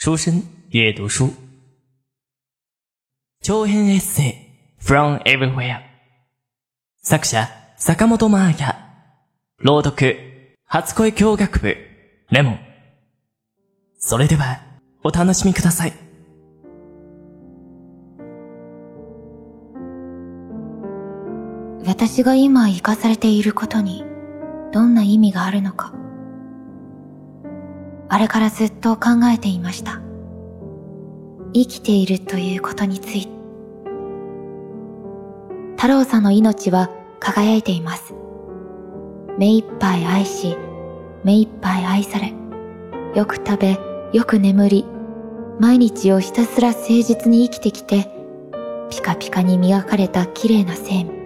书生阅读书，長編エッセイ。From Everywhere 作者坂本真綾朗読。初恋教学部。レモ。ンそれではお楽しみください。私が今生かされていることにどんな意味があるのかあれからずっと考えていました。生きているということについて。太郎さんの命は輝いています。目いっぱい愛し目いっぱい愛されよく食べよく眠り毎日をひたすら誠実に生きてきてピカピカに磨かれた綺麗な生命。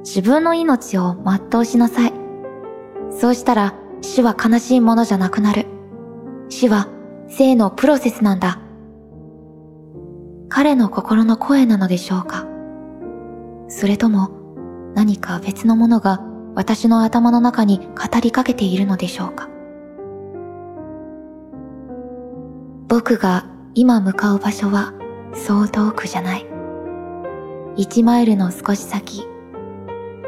自分の命を全うしなさい。そうしたら死は悲しいものじゃなくなる。死は生のプロセスなんだ。彼の心の声なのでしょうかそれとも何か別のものが私の頭の中に語りかけているのでしょうか僕が今向かう場所はそう遠くじゃない。1マイルの少し先、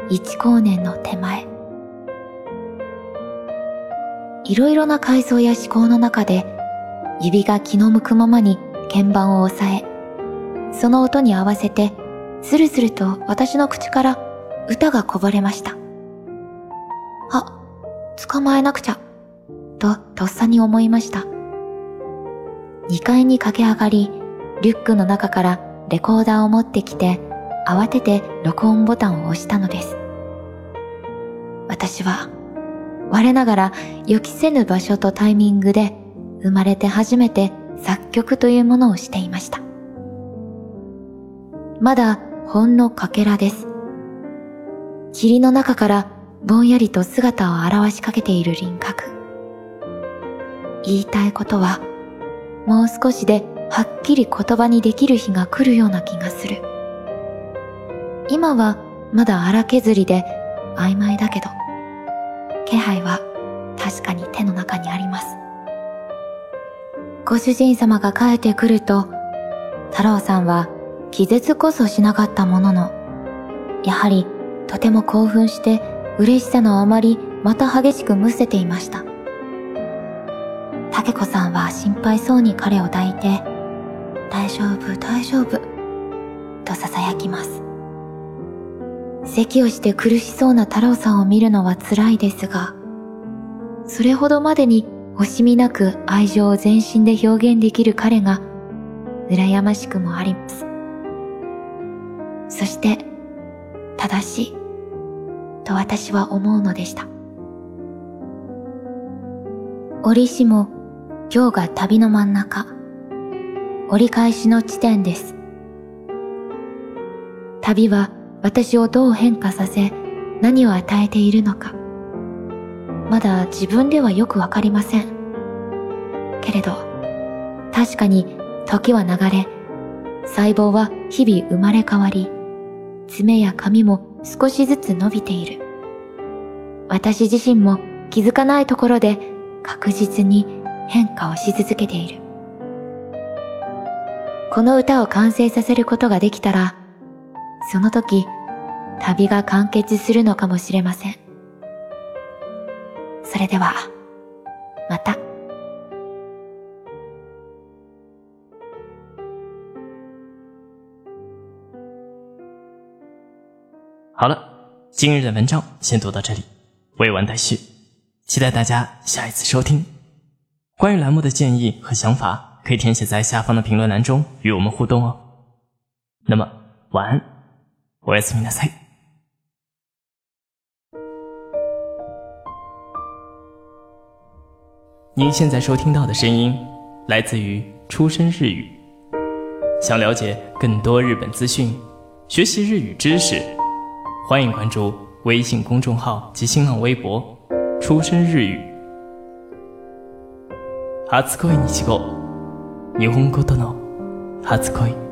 一光年の手前。いろいろな階層や思考の中で、指が気の向くままに鍵盤を押さえ、その音に合わせて、スルスルと私の口から歌がこぼれました。あ、捕まえなくちゃ、ととっさに思いました。2階に駆け上がり、リュックの中からレコーダーを持ってきて、慌てて録音ボタンを押したのです。私は、我ながら予期せぬ場所とタイミングで生まれて初めて作曲というものをしていました。まだほんのかけらです。霧の中からぼんやりと姿を現しかけている輪郭。言いたいことは、もう少しではっきり言葉にできる日が来るような気がする。今はまだ荒削りで曖昧だけど、気配は確かに手の中にあります。ご主人様が帰ってくると、太郎さんは気絶こそしなかったものの、やはりとても興奮して嬉しさのあまりまた激しくむせていました。竹子さんは心配そうに彼を抱いて、大丈夫、大丈夫、と囁きます。咳をして苦しそうな太郎さんを見るのは辛いですが、それほどまでに惜しみなく愛情を全身で表現できる彼が、羨ましくもあります。そして、正しい、と私は思うのでした。折しも、今日が旅の真ん中、折り返しの地点です。旅は私をどう変化させ何を与えているのか。まだ自分ではよくわかりません。けれど確かに時は流れ細胞は日々生まれ変わり爪や髪も少しずつ伸びている。私自身も気づかないところで確実に変化をし続けている。この歌を完成させることができたらその時旅が完結するのかもしれません。それでは、また。好了，今日的文章先读到这里，未完待续，期待大家下一次收听。关于栏目的建议和想法，可以填写在下方的评论栏中与我们互动哦。那么，晚安，我是米娜塞。 您现在收听到的声音来自于出生日语。想了解更多日本资讯，学习日语知识，欢迎关注微信公众号及新浪微博“出生日语”。初恋日語日本語との初恋。